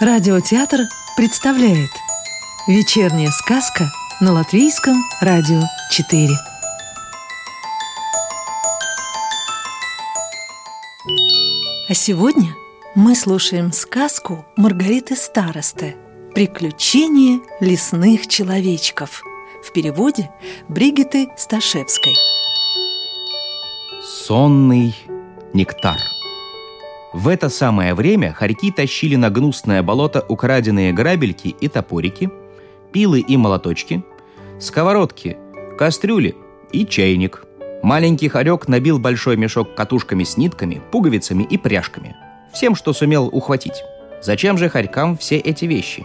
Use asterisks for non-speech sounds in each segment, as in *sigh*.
Радиотеатр представляет Вечерняя сказка на Латвийском радио 4 А сегодня мы слушаем сказку Маргариты Старосты «Приключения лесных человечков» в переводе Бригиты Сташевской. Сонный нектар – в это самое время хорьки тащили на гнусное болото украденные грабельки и топорики, пилы и молоточки, сковородки, кастрюли и чайник. Маленький хорек набил большой мешок катушками с нитками, пуговицами и пряжками. Всем, что сумел ухватить. Зачем же хорькам все эти вещи?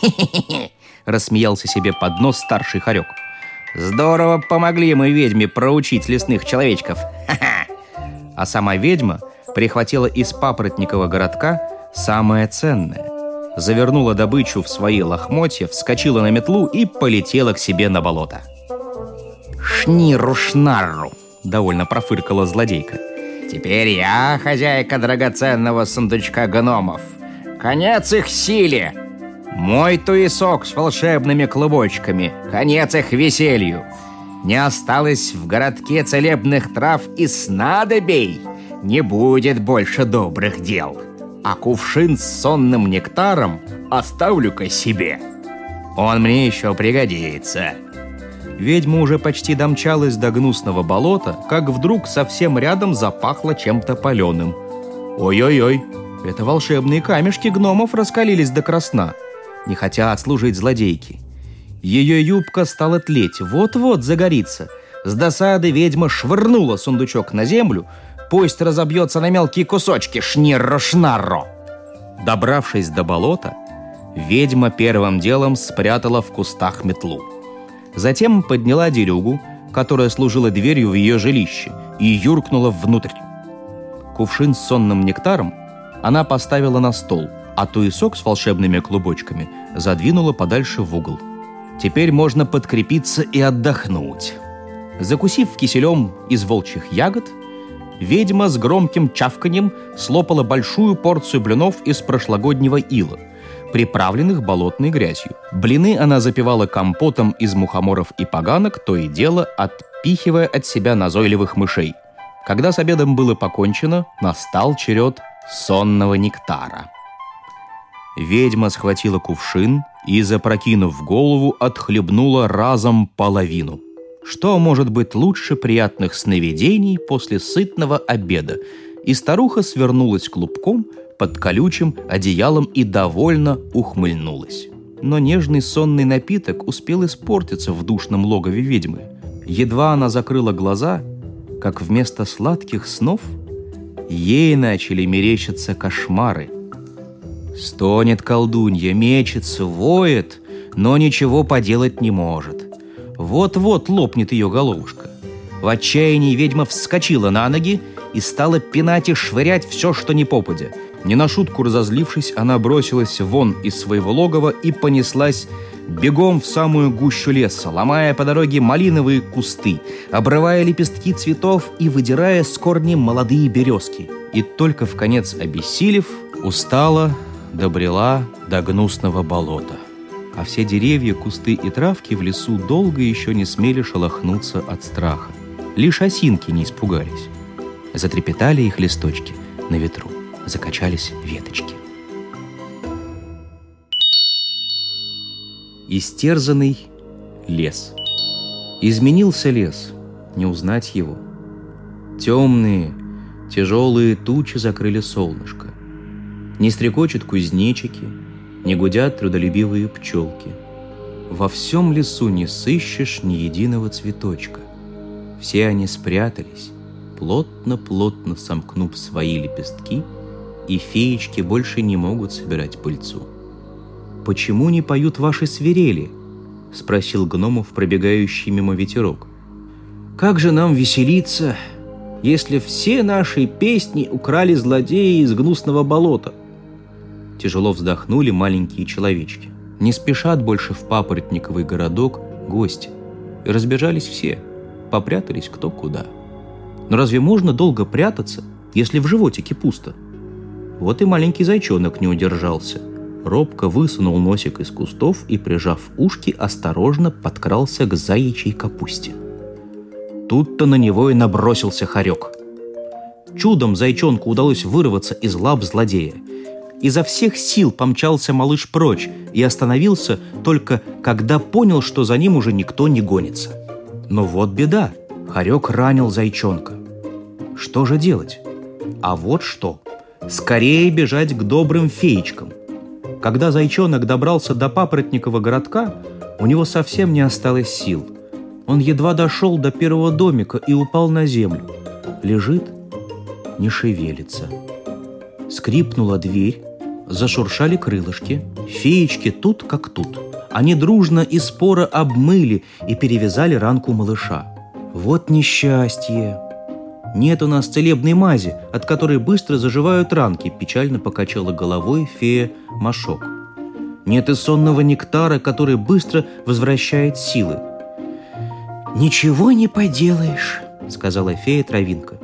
*laughs* Рассмеялся себе под нос старший хорек. «Здорово помогли мы ведьме проучить лесных человечков! Ха-ха!» *laughs* А сама ведьма – прихватила из папоротникового городка самое ценное. Завернула добычу в свои лохмотья, вскочила на метлу и полетела к себе на болото. «Шниру-шнарру!» — довольно профыркала злодейка. «Теперь я хозяйка драгоценного сундучка гномов. Конец их силе! Мой туесок с волшебными клубочками. Конец их веселью!» Не осталось в городке целебных трав и снадобей не будет больше добрых дел, а кувшин с сонным нектаром оставлю-ка себе. Он мне еще пригодится. Ведьма уже почти домчалась до гнусного болота, как вдруг совсем рядом запахло чем-то паленым. Ой-ой-ой, это волшебные камешки гномов раскалились до красна, не хотят служить злодейки. Ее юбка стала тлеть, вот-вот загорится. С досады ведьма швырнула сундучок на землю, Пусть разобьется на мелкие кусочки, шнирро-шнарро. Добравшись до болота, ведьма первым делом спрятала в кустах метлу. Затем подняла дерюгу, которая служила дверью в ее жилище, и юркнула внутрь. Кувшин с сонным нектаром она поставила на стол, а туесок с волшебными клубочками задвинула подальше в угол. Теперь можно подкрепиться и отдохнуть. Закусив киселем из волчьих ягод, ведьма с громким чавканьем слопала большую порцию блинов из прошлогоднего ила, приправленных болотной грязью. Блины она запивала компотом из мухоморов и поганок, то и дело отпихивая от себя назойливых мышей. Когда с обедом было покончено, настал черед сонного нектара. Ведьма схватила кувшин и, запрокинув голову, отхлебнула разом половину – что может быть лучше приятных сновидений после сытного обеда? И старуха свернулась клубком под колючим одеялом и довольно ухмыльнулась. Но нежный сонный напиток успел испортиться в душном логове ведьмы. Едва она закрыла глаза, как вместо сладких снов ей начали мерещиться кошмары. Стонет колдунья, мечется, воет, но ничего поделать не может. Вот-вот лопнет ее головушка. В отчаянии ведьма вскочила на ноги и стала пинать и швырять все, что не попадя. Не на шутку разозлившись, она бросилась вон из своего логова и понеслась бегом в самую гущу леса, ломая по дороге малиновые кусты, обрывая лепестки цветов и выдирая с корней молодые березки. И только в конец обессилев, устала, добрела до гнусного болота а все деревья, кусты и травки в лесу долго еще не смели шелохнуться от страха. Лишь осинки не испугались. Затрепетали их листочки на ветру, закачались веточки. Истерзанный лес. Изменился лес, не узнать его. Темные, тяжелые тучи закрыли солнышко. Не стрекочут кузнечики – не гудят трудолюбивые пчелки. Во всем лесу не сыщешь ни единого цветочка. Все они спрятались, плотно-плотно сомкнув свои лепестки, и феечки больше не могут собирать пыльцу. «Почему не поют ваши свирели?» — спросил гномов пробегающий мимо ветерок. «Как же нам веселиться, если все наши песни украли злодеи из гнусного болота?» Тяжело вздохнули маленькие человечки. Не спешат больше в папоротниковый городок гости. И разбежались все. Попрятались кто куда. Но разве можно долго прятаться, если в животике пусто? Вот и маленький зайчонок не удержался. робко высунул носик из кустов и, прижав ушки, осторожно подкрался к заячьей капусте. Тут-то на него и набросился хорек. Чудом зайчонку удалось вырваться из лап злодея. Изо всех сил помчался малыш прочь и остановился только когда понял, что за ним уже никто не гонится. Но вот беда. Хорек ранил зайчонка. Что же делать? А вот что. Скорее бежать к добрым феечкам. Когда зайчонок добрался до папоротникового городка, у него совсем не осталось сил. Он едва дошел до первого домика и упал на землю. Лежит, не шевелится. Скрипнула дверь, зашуршали крылышки. Феечки тут как тут. Они дружно и споро обмыли и перевязали ранку малыша. Вот несчастье! Нет у нас целебной мази, от которой быстро заживают ранки, печально покачала головой фея Машок. Нет и сонного нектара, который быстро возвращает силы. «Ничего не поделаешь», — сказала фея Травинка.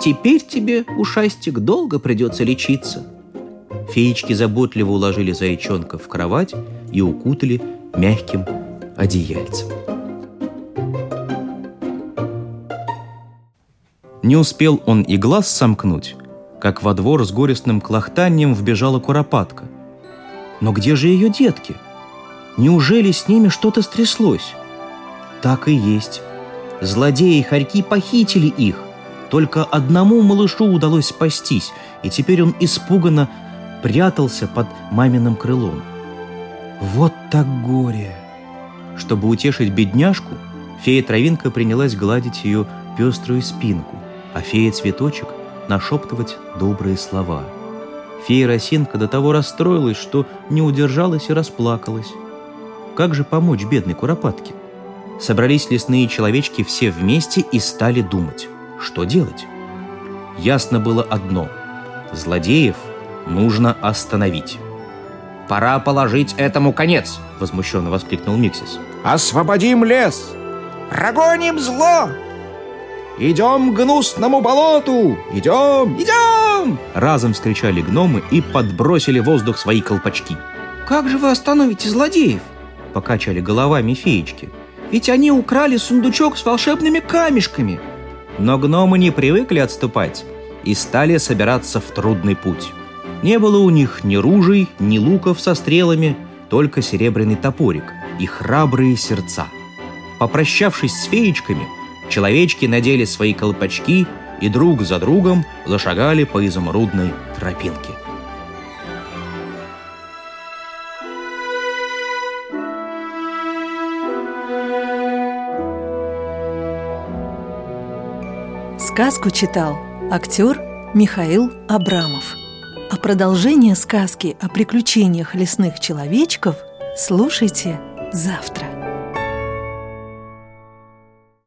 «Теперь тебе, ушастик, долго придется лечиться». Феечки заботливо уложили зайчонка в кровать и укутали мягким одеяльцем. Не успел он и глаз сомкнуть, как во двор с горестным клохтанием вбежала куропатка. Но где же ее детки? Неужели с ними что-то стряслось? Так и есть. Злодеи и хорьки похитили их. Только одному малышу удалось спастись, и теперь он испуганно прятался под маминым крылом. Вот так горе! Чтобы утешить бедняжку, фея Травинка принялась гладить ее пеструю спинку – а фея-цветочек нашептывать добрые слова. Фея Росинка до того расстроилась, что не удержалась и расплакалась. Как же помочь бедной куропатке? Собрались лесные человечки все вместе и стали думать, что делать. Ясно было одно – злодеев нужно остановить. «Пора положить этому конец!» – возмущенно воскликнул Миксис. «Освободим лес! Прогоним зло! «Идем к гнусному болоту! Идем! Идем!» Разом вскричали гномы и подбросили в воздух свои колпачки. «Как же вы остановите злодеев?» Покачали головами феечки. «Ведь они украли сундучок с волшебными камешками!» Но гномы не привыкли отступать и стали собираться в трудный путь. Не было у них ни ружей, ни луков со стрелами, только серебряный топорик и храбрые сердца. Попрощавшись с феечками – Человечки надели свои колпачки и друг за другом зашагали по изумрудной тропинке. Сказку читал актер Михаил Абрамов. Продолжение сказки о приключениях лесных человечков слушайте завтра.